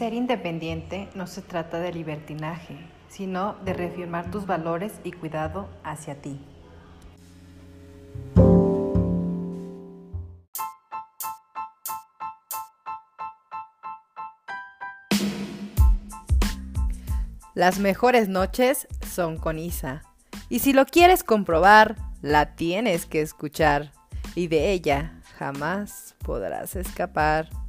Ser independiente no se trata de libertinaje, sino de reafirmar tus valores y cuidado hacia ti. Las mejores noches son con Isa. Y si lo quieres comprobar, la tienes que escuchar. Y de ella jamás podrás escapar.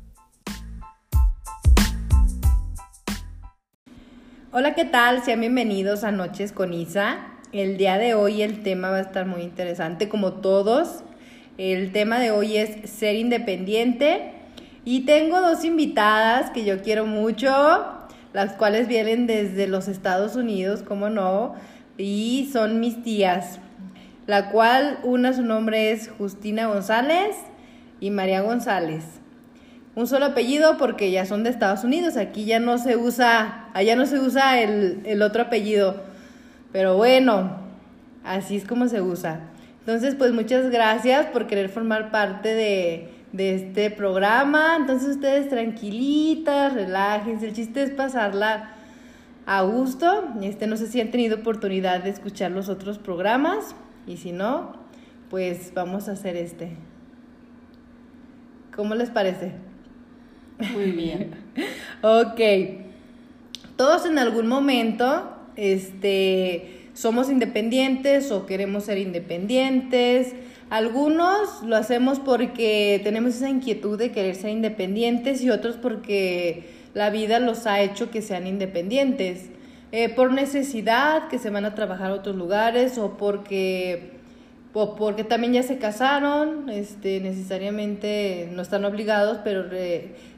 Hola, ¿qué tal? Sean bienvenidos a Noches con Isa. El día de hoy el tema va a estar muy interesante, como todos. El tema de hoy es ser independiente. Y tengo dos invitadas que yo quiero mucho, las cuales vienen desde los Estados Unidos, como no, y son mis tías. La cual, una su nombre es Justina González y María González un solo apellido porque ya son de Estados Unidos. Aquí ya no se usa, allá no se usa el, otro apellido. Pero bueno, así es como se usa. Entonces, pues muchas gracias por querer formar parte de, de este programa. Entonces, ustedes tranquilitas, relájense. El chiste es pasarla a gusto. Este, no sé si han tenido oportunidad de escuchar los otros programas. Y si no, pues vamos a hacer este. ¿Cómo les parece? Muy bien. ok. Todos en algún momento este, somos independientes o queremos ser independientes. Algunos lo hacemos porque tenemos esa inquietud de querer ser independientes y otros porque la vida los ha hecho que sean independientes. Eh, por necesidad, que se van a trabajar a otros lugares o porque o porque también ya se casaron, este, necesariamente no están obligados, pero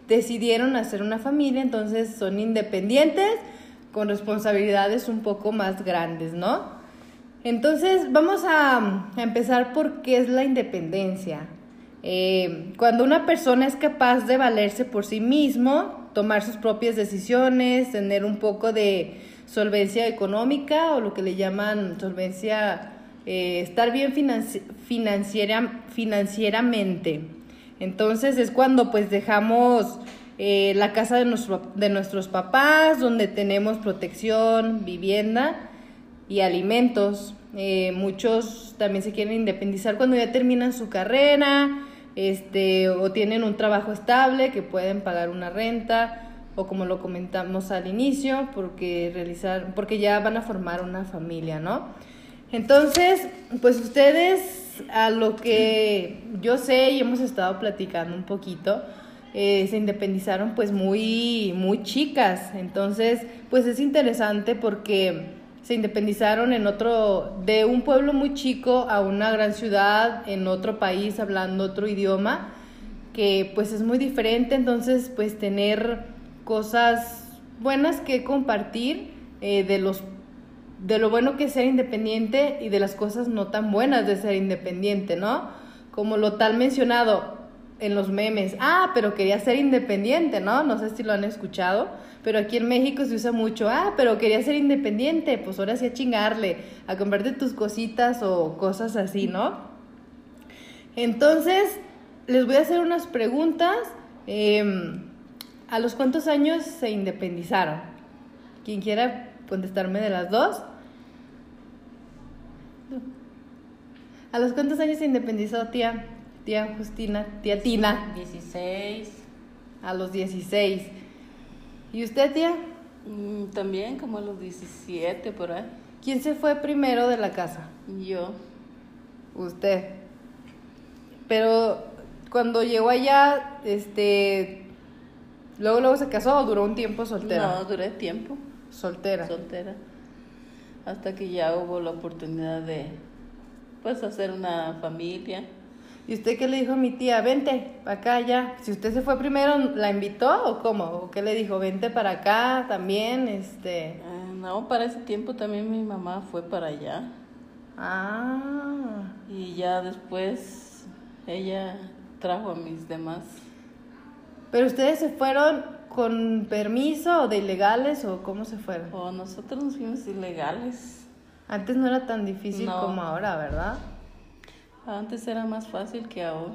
decidieron hacer una familia, entonces son independientes con responsabilidades un poco más grandes, ¿no? Entonces vamos a, empezar por qué es la independencia. Eh, cuando una persona es capaz de valerse por sí mismo, tomar sus propias decisiones, tener un poco de solvencia económica o lo que le llaman solvencia, eh, estar bien financiera, financieramente. Entonces es cuando pues dejamos eh, la casa de, de nuestros papás, donde tenemos protección, vivienda y alimentos. Eh, muchos también se quieren independizar cuando ya terminan su carrera, este, o tienen un trabajo estable que pueden pagar una renta, o como lo comentamos al inicio, porque realizar, porque ya van a formar una familia, ¿no? Entonces, pues ustedes a lo que yo sé y hemos estado platicando un poquito, eh, se independizaron pues muy, muy chicas. Entonces, pues es interesante porque se independizaron en otro, de un pueblo muy chico a una gran ciudad, en otro país, hablando otro idioma, que pues es muy diferente. Entonces, pues tener cosas buenas que compartir eh, de los de lo bueno que es ser independiente y de las cosas no tan buenas de ser independiente, ¿no? Como lo tal mencionado en los memes, ah, pero quería ser independiente, ¿no? No sé si lo han escuchado, pero aquí en México se usa mucho, ah, pero quería ser independiente, pues ahora sí a chingarle, a comprarte tus cositas o cosas así, ¿no? Entonces, les voy a hacer unas preguntas. Em, ¿A los cuántos años se independizaron? Quien quiera contestarme de las dos. ¿A los cuántos años se independizó tía? Tía Justina, tía Tina. 16. A los 16. ¿Y usted, tía? Mm, también como a los 17 por ahí. ¿Quién se fue primero de la casa? Yo. Usted. Pero cuando llegó allá, este, luego luego se casó o duró un tiempo soltera. No, duré tiempo. Soltera. Soltera. Hasta que ya hubo la oportunidad de pues hacer una familia. ¿Y usted qué le dijo a mi tía? Vente, para acá ya. Si usted se fue primero, ¿la invitó o cómo? ¿O qué le dijo? Vente para acá también, este... Ah, no, para ese tiempo también mi mamá fue para allá. Ah. Y ya después ella trajo a mis demás. ¿Pero ustedes se fueron con permiso o de ilegales o cómo se fueron? O nosotros nos fuimos ilegales. Antes no era tan difícil como ahora, ¿verdad? Antes era más fácil que ahora.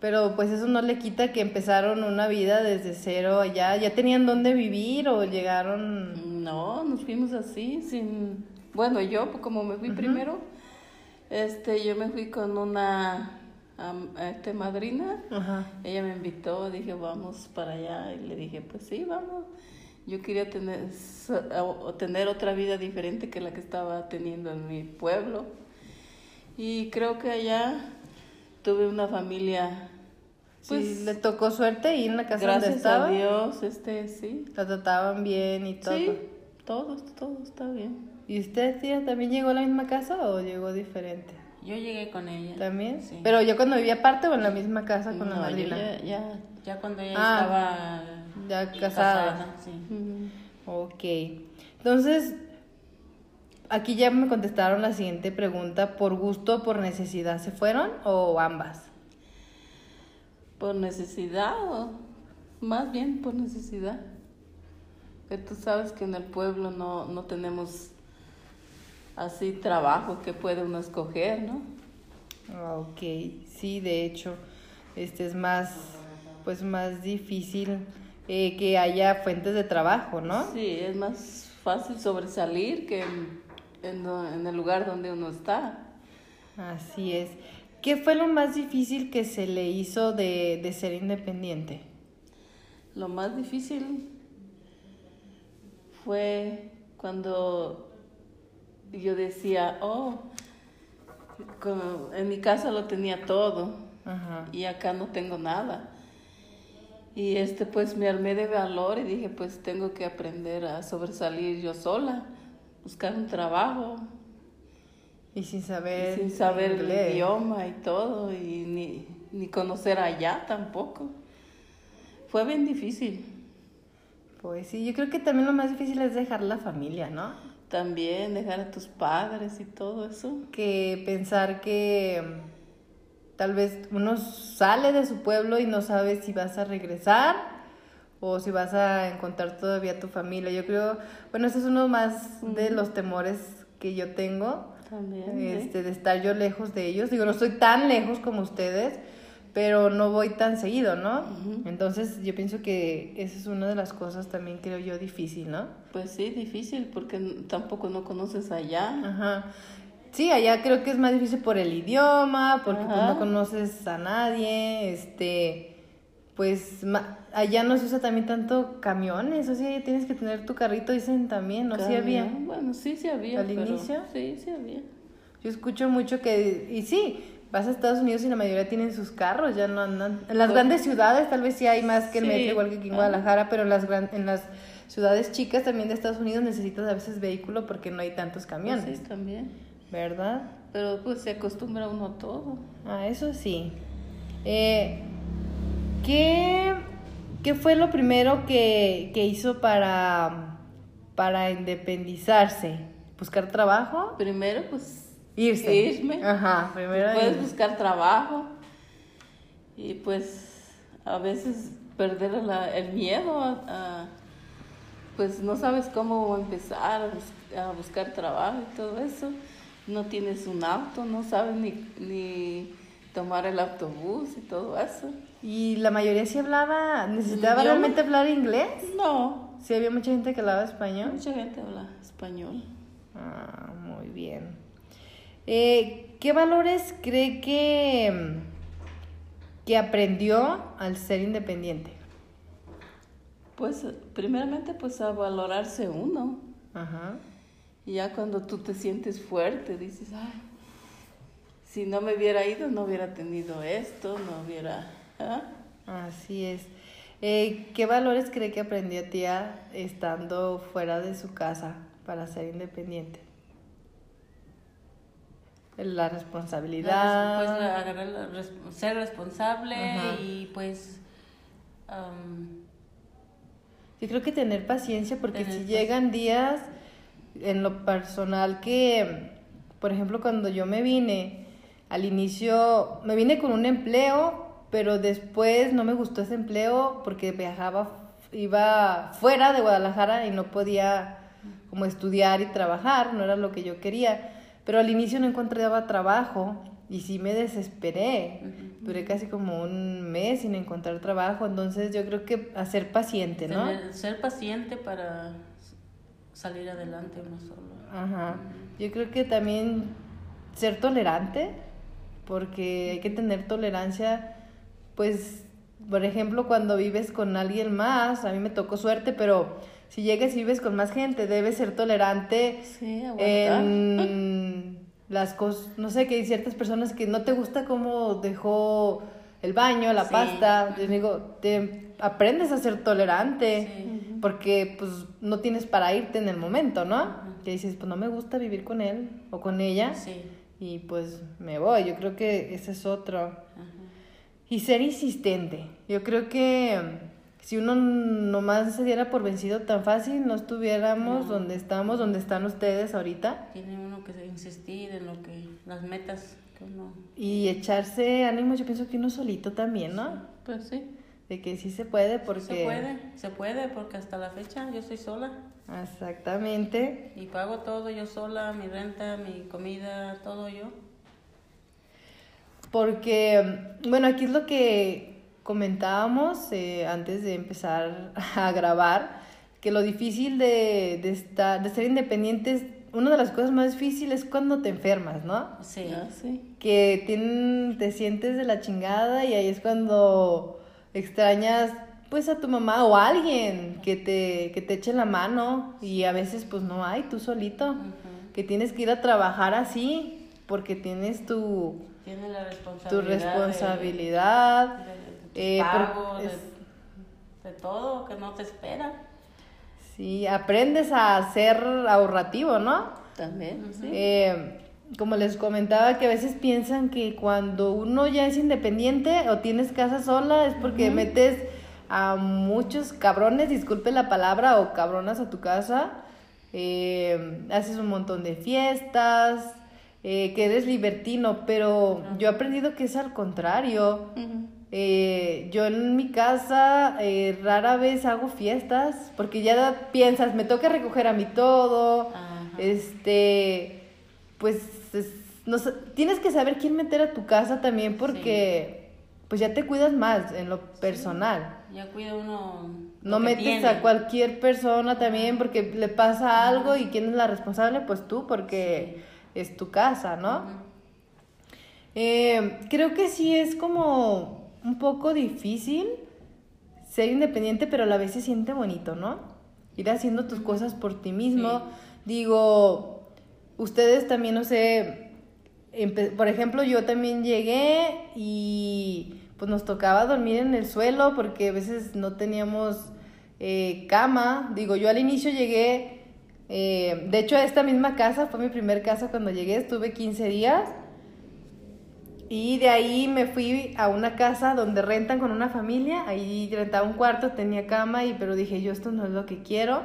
Pero pues eso no le quita que empezaron una vida desde cero allá. ¿Ya tenían dónde vivir o llegaron? No, nos fuimos así, sin... Bueno, yo como me fui primero, este, yo me fui con una am- este, madrina. Ajá. Ella me invitó, dije, vamos para allá. Y le dije, pues sí, vamos. Yo quería tener, tener otra vida diferente que la que estaba teniendo en mi pueblo. Y creo que allá tuve una familia, pues, sí, le tocó suerte y en la casa donde gracias estaba. a Dios, este, sí. La trataban bien y todo. Sí, todo, todo está bien. ¿Y usted, tía, también llegó a la misma casa o llegó diferente? Yo llegué con ella. ¿También? Sí. Pero yo cuando vivía aparte o en la misma casa con la No, madrina. ya, ya. Ya cuando ella Ah, estaba ya casada. sí. mm, Ok. Entonces, aquí ya me contestaron la siguiente pregunta. ¿Por gusto o por necesidad se fueron o ambas? Por necesidad, o más bien por necesidad. Que tú sabes que en el pueblo no, no tenemos así trabajo que puede uno escoger, ¿no? Ah, Ok, sí, de hecho, este es más, pues más difícil eh, que haya fuentes de trabajo, ¿no? Sí, es más fácil sobresalir que en, en el lugar donde uno está. Así es. ¿Qué fue lo más difícil que se le hizo de, de ser independiente? Lo más difícil fue cuando yo decía, oh, como en mi casa lo tenía todo Ajá. y acá no tengo nada. Y este pues me armé de valor y dije, pues tengo que aprender a sobresalir yo sola, buscar un trabajo Y sin y saber, sin saber inglés. el idioma y todo y ni, ni conocer allá tampoco. Fue bien difícil. Pues sí, yo creo que también lo más difícil es dejar la familia, ¿no? También dejar a tus padres y todo eso. Que pensar que mm, tal vez uno sale de su pueblo y no sabe si vas a regresar o si vas a encontrar todavía tu familia. Yo creo, bueno, ese es uno más de los temores que yo tengo. También. ¿eh? este, de estar yo lejos de ellos. Digo, no estoy tan lejos como ustedes, pero no voy tan seguido, ¿no? Entonces yo pienso que esa es una de las cosas también creo yo difícil, ¿no? Pues sí, difícil porque tampoco no conoces allá. Ajá. Sí, allá creo que es más difícil por el idioma, porque pues, no conoces a nadie, este, pues ma- allá no se usa también tanto camiones, o sea, tienes que tener tu carrito, dicen también, ¿no? Sí había. Bueno, sí, sí había. ¿Al pero- inicio? Sí, sí había. Yo escucho mucho que, y sí, vas a Estados Unidos y la mayoría tienen sus carros, ya no andan. En las Pues- grandes ciudades tal vez sí hay más que el Sí, metro, igual que aquí en ah. Guadalajara, pero en las, gran- en las ciudades chicas también de Estados Unidos necesitas a veces vehículo porque no hay tantos camiones, Pues sí, también. ¿verdad? Pero pues se acostumbra uno a todo. Ah, eso sí. Eh, ¿qué, qué fue lo primero que, que hizo para, para independizarse? ¿Buscar trabajo? Primero, pues Irse. Irme. Ajá, primero puedes buscar trabajo y pues a veces perder la- el miedo a, a- pues no sabes cómo empezar a, bus- a buscar trabajo y todo eso no tienes un auto no sabes ni, ni tomar el autobús y todo eso Y la mayoría sí hablaba, necesitaba ¿Idioma? realmente hablar inglés. no Sí, había mucha gente que hablaba español. mucha gente habla español Ah, muy bien. Eh, ¿Qué valores cree que, que aprendió al ser independiente? pues primeramente pues a valorarse uno Ajá. Y ya cuando tú te sientes fuerte, dices, ay, si no me hubiera ido, no hubiera tenido esto, no hubiera... ¿ah? Así es. Eh, ¿Qué valores cree que aprendió tía estando fuera de su casa para ser independiente? La responsabilidad. Pues la- agarrar la res- ser responsable Ajá. y pues am, Yo creo que tener paciencia porque Tener si llegan días en lo personal que, por ejemplo, cuando yo me vine, al inicio me vine con un empleo, pero después no me gustó ese empleo porque viajaba, iba fuera de Guadalajara y no podía como estudiar y trabajar, no era lo que yo quería. Pero al inicio no encontraba trabajo Y sí me desesperé. Duré casi como un mes sin encontrar trabajo. Entonces yo creo que a ser paciente, ¿no? Tener- ser paciente para salir adelante uno solo. Ajá. Yo creo que también ser tolerante, porque hay que tener tolerancia, pues, por ejemplo, cuando vives con alguien más, a mí me tocó suerte, pero si llegas y vives con más gente, debes ser tolerante Sí, en las cosas, no sé, que hay ciertas personas que no te gusta cómo dejó el baño, la Sí. pasta, te digo, te aprendes a ser tolerante Sí. porque pues no tienes para irte en el momento, ¿no? Que dices, pues no me gusta vivir con él o con ella Sí. y pues me voy, yo creo que ese es otro. Ajá. Y ser insistente, yo creo que si uno nomás se diera por vencido tan fácil, no estuviéramos No. donde estamos, donde están ustedes ahorita. Tiene uno que insistir en lo que las metas que uno Y echarse ánimo, yo pienso que uno solito también, ¿no? Pues sí. De que sí se puede porque... se puede, se puede porque hasta la fecha yo estoy sola Exactamente. y pago todo yo sola, mi renta, mi comida, todo yo. Porque, bueno, aquí es lo que comentábamos eh, antes de empezar a grabar, que lo difícil de, de, estar, de ser independientes, una de las cosas más difíciles es cuando te enfermas, ¿no? Sí. Ah, sí. Que tienen, te sientes de la chingada y ahí es cuando extrañas pues a tu mamá o a alguien que te, que te eche la mano y a veces pues no hay, tú solito, que tienes que ir a trabajar así porque tienes tu, Tiene la tu responsabilidad. de- responsabilidad. de- de tus eh, de- es- de, todo que no te espera. sí, aprendes a ser ahorrativo, ¿no? También, sí. Eh, como les comentaba, que a veces piensan que cuando uno ya es independiente o tienes casa sola es porque metes a muchos cabrones, disculpe la palabra, o cabronas a tu casa, eh, haces un montón de fiestas, eh, que eres libertino, pero yo he aprendido que es al contrario. Ujú. Eh, yo en mi casa eh, rara vez hago fiestas porque ya piensas, me toca recoger a mí todo, Ajá. este, pues es- no tienes que saber quién meter a tu casa también porque pues ya te cuidas más en lo personal. Ya cuida uno. No metes tiene. a cualquier persona también porque le pasa algo y quién es la responsable, pues tú porque es tu casa, ¿no? Eh, creo que sí es como un poco difícil ser independiente, pero a la vez se siente bonito, ¿no? Ir haciendo tus cosas por ti mismo. Sí. Digo, ustedes también, no sé, por ejemplo, yo también llegué y pues nos tocaba dormir en el suelo porque a veces no teníamos eh, cama. Digo, yo al inicio llegué, eh, de hecho a esta misma casa, fue mi primer casa cuando llegué, estuve 15 días. Y de ahí me fui a una casa donde rentan con una familia. Ahí rentaba un cuarto, tenía cama, y, pero dije yo esto no es lo que quiero.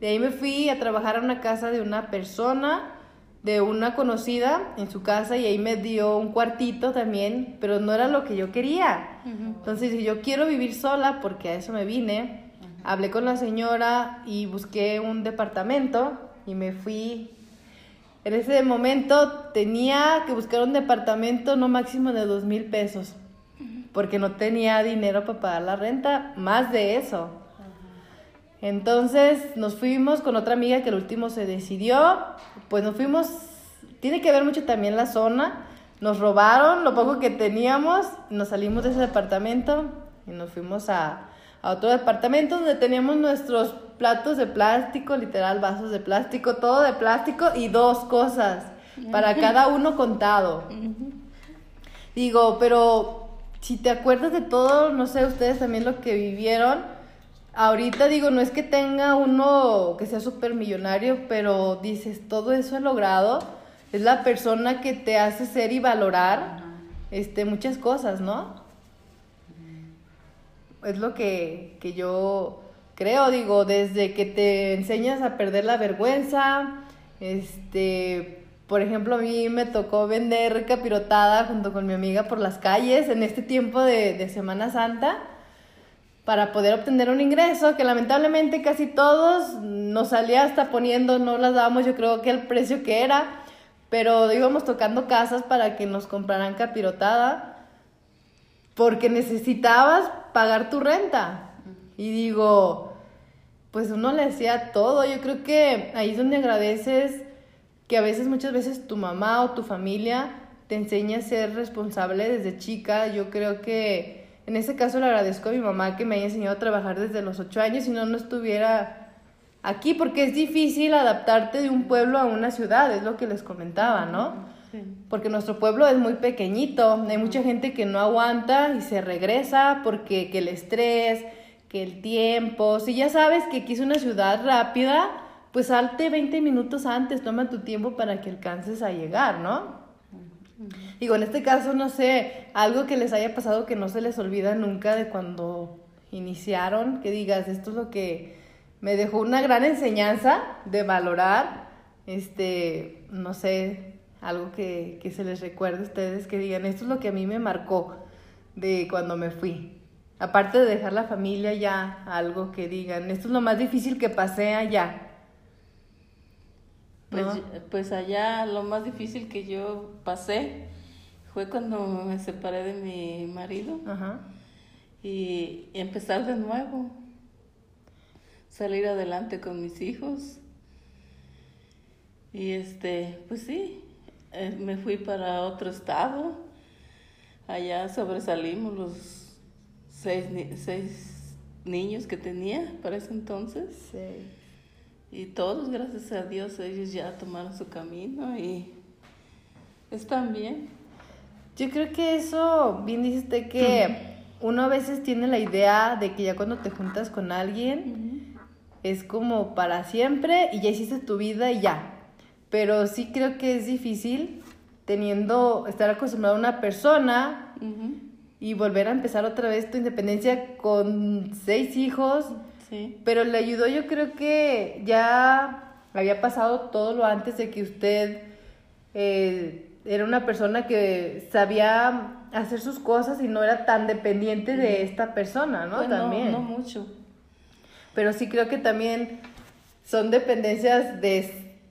De ahí me fui a trabajar a una casa de una persona, de una conocida en su casa, y ahí me dio un cuartito también, pero no era lo que yo quería. Entonces dije yo quiero vivir sola porque a eso me vine. Hablé con la señora y busqué un departamento y me fui en ese momento tenía que buscar un departamento no máximo de dos mil pesos, porque no tenía dinero para pagar la renta, más de eso. Entonces nos fuimos con otra amiga que el último se decidió, pues nos fuimos, tiene que ver mucho también la zona, nos robaron lo poco que teníamos, nos salimos de ese departamento y nos fuimos a, a otro departamento donde teníamos nuestros platos de plástico, literal vasos de plástico, todo de plástico y dos cosas para cada uno contado. Digo, pero si te acuerdas de todo, no sé, ustedes también lo que vivieron, ahorita digo, no es que tenga uno que sea súper millonario, pero dices, todo eso he logrado, es la persona que te hace ser y valorar este, muchas cosas, ¿no? Es lo que, que yo creo, digo, desde que te enseñas a perder la vergüenza, este, por ejemplo, a mí me tocó vender capirotada junto con mi amiga por las calles en este tiempo de, de Semana Santa para poder obtener un ingreso que lamentablemente casi todos nos salía hasta poniendo, no las dábamos yo creo que el precio que era, pero íbamos tocando casas para que nos compraran capirotada, porque necesitabas pagar tu renta. Y digo, pues uno le hacía todo. Yo creo que ahí es donde agradeces que a veces, muchas veces tu mamá o tu familia te enseña a ser responsable desde chica. Yo creo que en ese caso le agradezco a mi mamá que me haya enseñado a trabajar desde los ocho años, si no, no estuviera aquí, porque es difícil adaptarte de un pueblo a una ciudad, es lo que les comentaba, ¿no? Porque nuestro pueblo es muy pequeñito, hay mucha gente que no aguanta y se regresa porque que el estrés, que el tiempo, si ya sabes que aquí es una ciudad rápida, pues salte 20 minutos antes, toma tu tiempo para que alcances a llegar, ¿no? Digo, en este caso, no sé, algo que les haya pasado que no se les olvida nunca de cuando iniciaron, que digas, esto es lo que me dejó una gran enseñanza de valorar, este, no sé, algo que, que se les recuerde a ustedes, que digan, esto es lo que a mí me marcó de cuando me fui. Aparte de dejar la familia ya, algo que digan, esto es lo más difícil que pasé allá. Pues, ¿No? pues allá lo más difícil que yo pasé fue cuando me separé de mi marido Ajá. y empezar de nuevo, salir adelante con mis hijos. Y este, pues sí, eh, me fui para otro estado. Allá sobresalimos los seis, ni- seis niños que tenía para ese entonces. Sí. Y todos, gracias a Dios, ellos ya tomaron su camino y están bien. Yo creo que eso, bien dice usted que uno a veces tiene la idea de que ya cuando te juntas con alguien es como para siempre y ya hiciste tu vida y ya. Pero sí creo que es difícil teniendo, estar acostumbrado a una persona y volver a empezar otra vez tu independencia con seis hijos. Sí. Pero le ayudó, yo creo que ya había pasado todo lo antes de que usted eh, era una persona que sabía hacer sus cosas y no era tan dependiente de esta persona, ¿no? Pues también. No mucho. Pero sí creo que también son dependencias de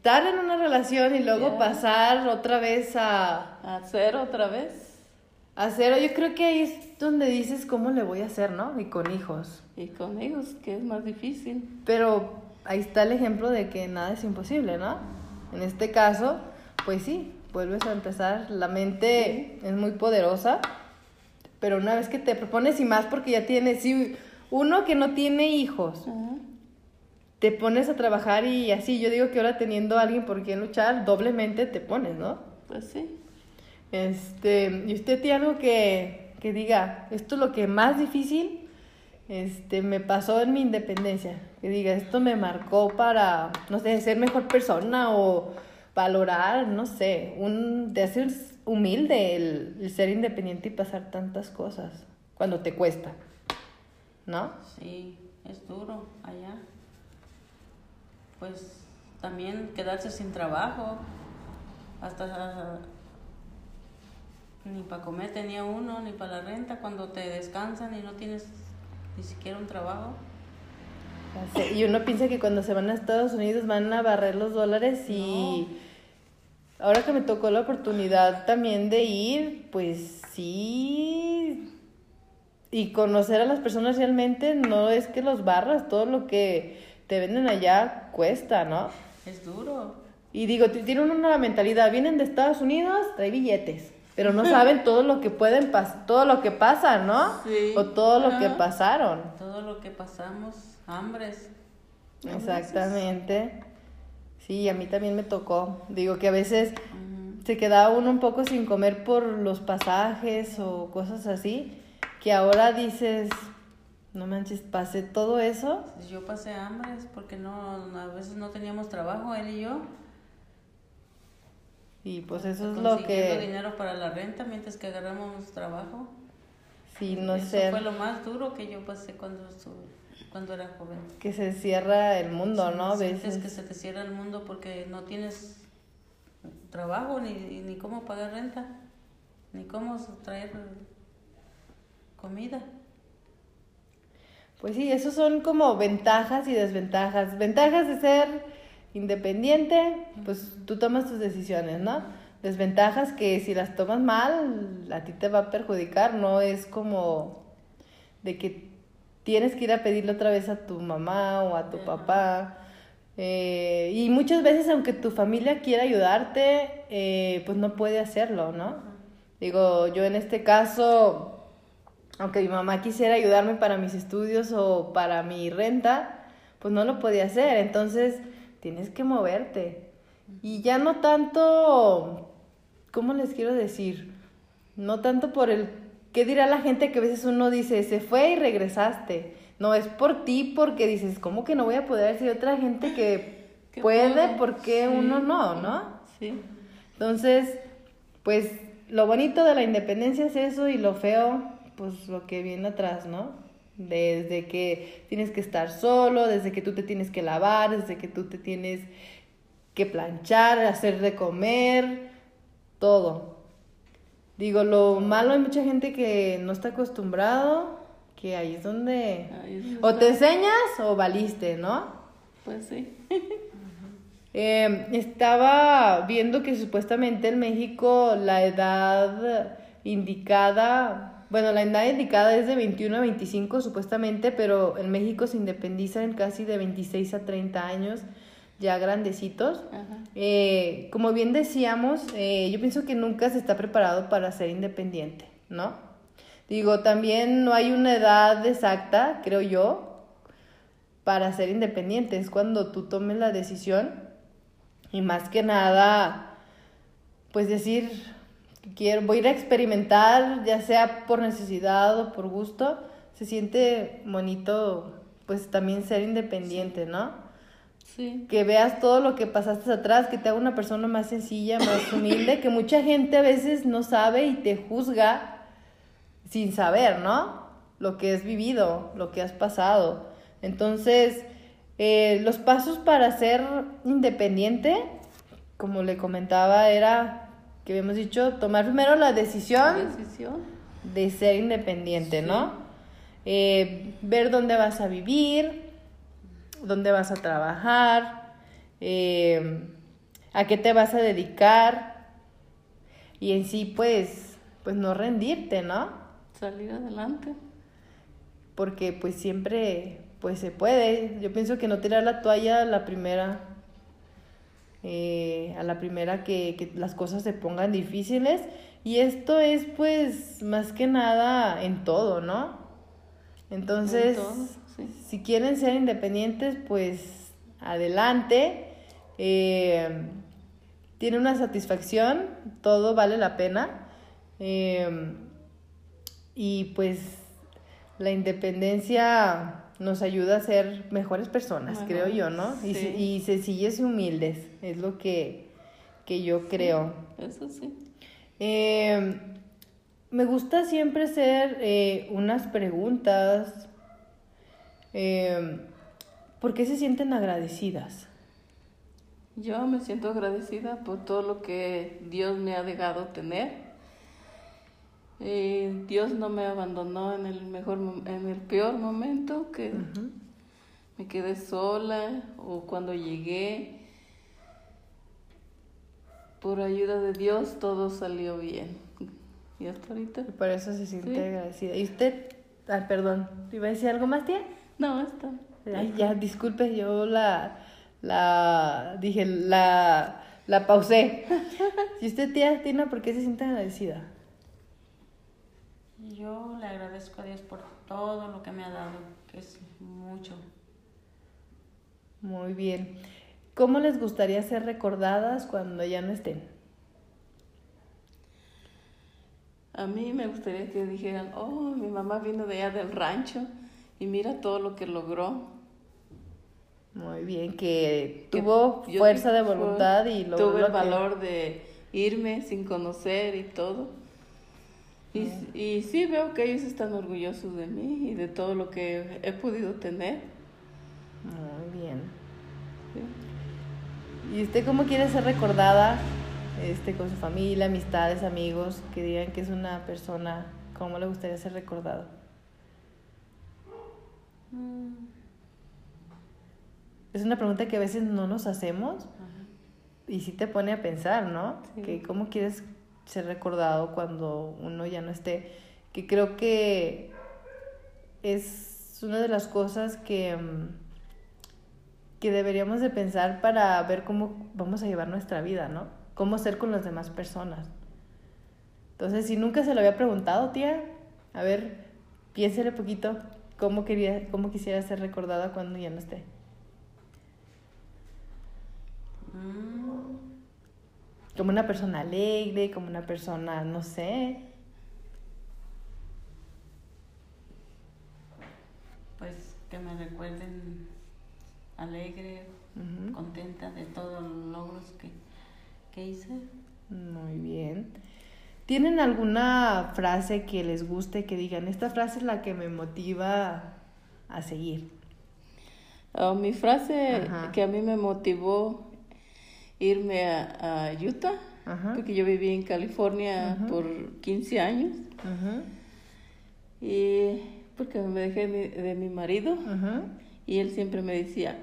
estar en una relación y luego pasar otra vez a, Hacer otra vez a cero. Yo creo que ahí es donde dices cómo le voy a hacer, ¿no? Y con hijos. y con ellos, que es más difícil. Pero ahí está el ejemplo de que nada es imposible, ¿no? En este caso, pues sí, vuelves a empezar. La mente es muy poderosa, pero una vez que te propones y más porque ya tienes, si uno que no tiene hijos. Te pones a trabajar y así, yo digo que ahora teniendo a alguien por quien luchar, doblemente te pones, ¿no? Pues sí. Este, y usted tiene algo que, que diga, esto es lo que más difícil este, me pasó en mi independencia. Que diga, esto me marcó para, no sé, ser mejor persona o valorar, no sé, un, de ser humilde el, el ser independiente y pasar tantas cosas cuando te cuesta, ¿no? Sí, es duro allá. Pues también quedarse sin trabajo. Hasta ni para comer tenía uno, ni para la renta. Cuando te descansan y no tienes ni siquiera un trabajo. Y uno piensa que cuando se van a Estados Unidos van a barrer los dólares y ahora que me tocó la oportunidad también de ir, pues sí. Y conocer a las personas realmente no es que los barras, todo lo que te venden allá cuesta, ¿no? Es duro. Y digo, tienen una mentalidad, vienen de Estados Unidos, trae billetes, pero no saben todo lo que pueden pas todo lo que pasa, ¿no? Sí. O todo lo que pasaron. Todo lo que pasamos, hambres. Exactamente. Sí, a mí también me tocó. Digo que a veces se quedaba uno un poco sin comer por los pasajes o cosas así, que ahora dices, no manches, pasé todo eso. Yo pasé hambres porque no, a veces no teníamos trabajo, él y yo. Y pues eso es lo consiguiendo que, dinero para la renta mientras que agarramos trabajo. sí, no Eso sé, fue lo más duro que yo pasé cuando estuve, cuando era joven. que se cierra el mundo, ¿no? A Sientes veces. que se te cierra el mundo porque no tienes trabajo ni, ni cómo pagar renta, ni cómo traer comida. Pues sí, esos son como ventajas y desventajas. Ventajas de ser independiente, pues tú tomas tus decisiones, ¿no? Desventajas que si las tomas mal, a ti te va a perjudicar, no es como de que tienes que ir a pedirle otra vez a tu mamá o a tu papá. Eh, y muchas veces, aunque tu familia quiera ayudarte, eh, pues no puede hacerlo, ¿no? Digo, yo en este caso, aunque mi mamá quisiera ayudarme para mis estudios o para mi renta, pues no lo podía hacer. Entonces, tienes que moverte. Y ya no tanto, ¿cómo les quiero decir? No tanto por el, ¿qué dirá la gente que a veces uno dice, se fue y regresaste? No, es por ti porque dices, ¿cómo que no voy a poder? Si otra gente que puede, ¿por qué uno no, no? Sí. Entonces, pues lo bonito de la independencia es eso y lo feo, pues lo que viene atrás, ¿no? Desde que tienes que estar solo, desde que tú te tienes que lavar, desde que tú te tienes que planchar, hacer de comer, todo. Digo, lo malo hay mucha gente que no está acostumbrado, que ahí es donde Ahí es donde o te enseñas o valiste, ¿no? Pues sí. Eh, estaba viendo que supuestamente en México la edad indicada, bueno, la edad indicada es de 21 a 25 supuestamente, pero en México se independizan casi de 26 a 30 años, ya grandecitos. Eh, como bien decíamos, eh, yo pienso que nunca se está preparado para ser independiente, ¿no? Digo, también no hay una edad exacta, creo yo, para ser independiente. Es cuando tú tomes la decisión y más que nada, pues decir, quiero, voy a ir a experimentar, ya sea por necesidad o por gusto. Se siente bonito, pues también ser independiente, ¿no? Sí. que veas todo lo que pasaste atrás, que te haga una persona más sencilla, más humilde, que mucha gente a veces no sabe y te juzga sin saber, ¿no? Lo que has vivido, lo que has pasado. Entonces, eh, los pasos para ser independiente, como le comentaba, era que habíamos dicho, tomar primero la decisión Decisión. de ser independiente, Sí. ¿no? Eh, ver dónde vas a vivir, dónde vas a trabajar, eh, a qué te vas a dedicar y en sí, pues, pues no rendirte, ¿no? Salir adelante. Porque pues siempre, pues se puede. Yo pienso que no tirar la toalla la primera, eh, a la primera que, que las cosas se pongan difíciles. Y esto es pues más que nada en todo, ¿no? Entonces, En todo, sí. si quieren ser independientes, pues adelante. Eh, tiene una satisfacción, todo vale la pena. Eh, y pues la independencia nos ayuda a ser mejores personas, creo yo, ¿no? Y, sí. y sencillas y humildes, es lo que, que yo creo. Eso sí. Eh, me gusta siempre hacer eh, unas preguntas. Eh, ¿Por qué se sienten agradecidas? Yo me siento agradecida por todo lo que Dios me ha dejado tener. Eh, Dios no me abandonó en el mejor, en el peor momento que me quedé sola o cuando llegué. Por ayuda de Dios todo salió bien. Y hasta ahorita. Y por eso se siente Sí. agradecida. ¿Y usted? Ah, perdón, ¿iba a decir algo más, tía? No, está. Ay, ya, disculpe, yo la, la, dije, la, la pausé. ¿Y usted, tía Tina, por qué se siente agradecida? Yo le agradezco a Dios por todo lo que me ha dado, que es mucho. Muy bien. ¿Cómo les gustaría ser recordadas cuando ya no estén? A mí me gustaría que dijeran, oh, mi mamá vino de allá del rancho y mira todo lo que logró. Muy bien, que Que tuvo yo fuerza de fue- voluntad y logró Tuve lo el que- valor de irme sin conocer y todo. Y, y sí veo que ellos están orgullosos de mí y de todo lo que he podido tener. Muy bien. ¿sí? ¿Y usted cómo quiere ser recordada este, con su familia, amistades, amigos, que digan que es una persona, cómo le gustaría ser recordado? Mm. es una pregunta que a veces no nos hacemos y sí te pone a pensar, ¿no? Sí. Que cómo quieres ser recordado cuando uno ya no esté. Que creo que es una de las cosas que, mm, que deberíamos de pensar para ver cómo vamos a llevar nuestra vida, ¿no? Cómo ser con las demás personas. Entonces, si nunca se lo había preguntado, tía, a ver, piénsele poquito cómo, quería, cómo quisiera ser recordada cuando ya no esté. Mm, Como una persona alegre, como una persona, no sé. pues que me recuerden alegre, contenta de todos los logros que, que hice. Muy bien. ¿Tienen alguna frase que les guste, que digan, esta frase es la que me motiva a seguir? Ah, mi frase Ajá. que a mí me motivó irme a, a Utah, Ajá. porque yo viví en California Ajá. por 15 años y porque me dejé de mi, de mi marido y él siempre me decía,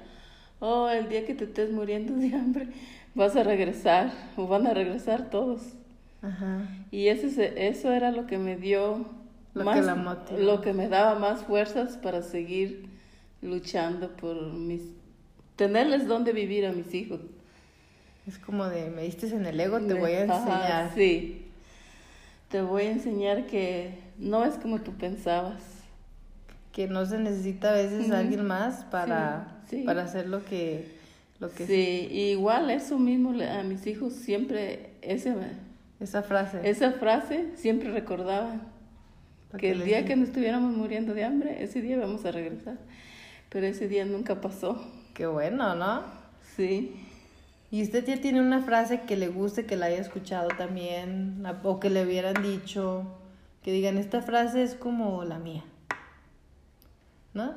oh, el día que te estés muriendo de hambre vas a regresar o van a regresar todos. Y eso, es- eso era lo que me dio Lo que más, la lo que me daba más fuerzas para seguir luchando por mis, tenerles donde vivir a mis hijos. Es como de, me diste en el ego, te voy a ajá, enseñar. sí, te voy a enseñar que no es como tú pensabas. Que no se necesita a veces alguien más para, Sí, sí. para hacer lo que, lo que Sí, igual eso mismo a mis hijos siempre ese, esa frase. esa frase siempre recordaba que el día que nos estuviéramos muriendo de hambre, ese día vamos a regresar. Pero ese día nunca pasó. Qué bueno, ¿no? Sí. ¿Y usted ya tiene una frase que le guste, que la haya escuchado también, o que le hubieran dicho, que digan, esta frase es como la mía? ¿No?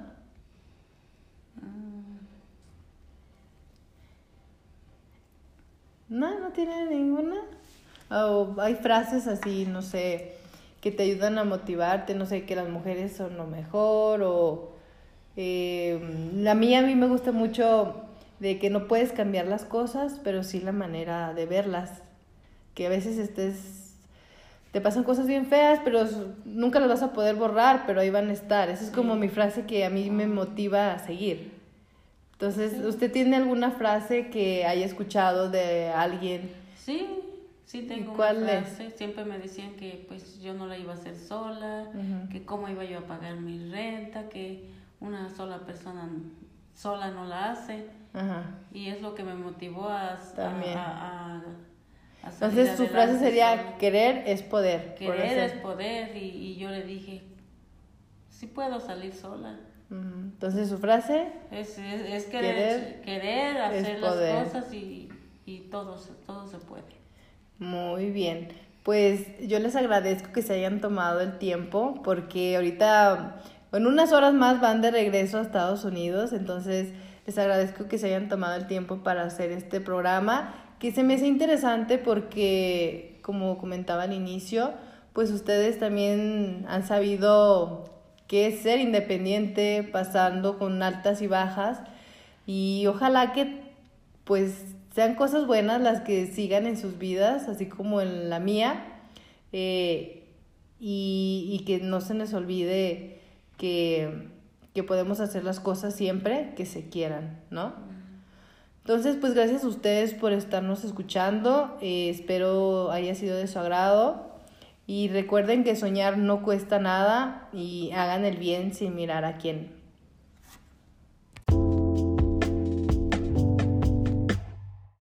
No, no tiene ninguna. O hay frases así, no sé, que te ayudan a motivarte, no sé, que las mujeres son lo mejor, o eh, la mía a mí me gusta mucho de que no puedes cambiar las cosas, pero sí la manera de verlas. Que a veces estés, te pasan cosas bien feas, pero nunca las vas a poder borrar, pero ahí van a estar. Esa es como Sí. mi frase que a mí me motiva a seguir. Entonces, ¿usted tiene alguna frase que haya escuchado de alguien? Sí, sí tengo una es? frase. Siempre me decían que pues yo no la iba a hacer sola, que cómo iba yo a pagar mi renta, que una sola persona sola no la hace. Ajá. Y es lo que me motivó a, También. a- a- Entonces, su frase sería, sola. querer es poder. Querer es poder y, y yo le dije, sí puedo salir sola. Entonces, su frase, Es, es, es Querer querer, querer, hacer las cosas y, y todo, se- todo se puede. Muy bien. Pues yo les agradezco que se hayan tomado el tiempo porque ahorita, en unas horas más van de regreso a Estados Unidos, entonces les agradezco que se hayan tomado el tiempo para hacer este programa, que se me hace interesante porque, como comentaba al inicio, pues ustedes también han sabido qué es ser independiente, pasando con altas y bajas, y ojalá que pues sean cosas buenas las que sigan en sus vidas, así como en la mía, eh, y, y que no se les olvide que, que podemos hacer las cosas siempre que se quieran, ¿no? Entonces, pues gracias a ustedes por estarnos escuchando, eh, espero haya sido de su agrado y recuerden que soñar no cuesta nada y hagan el bien sin mirar a quién.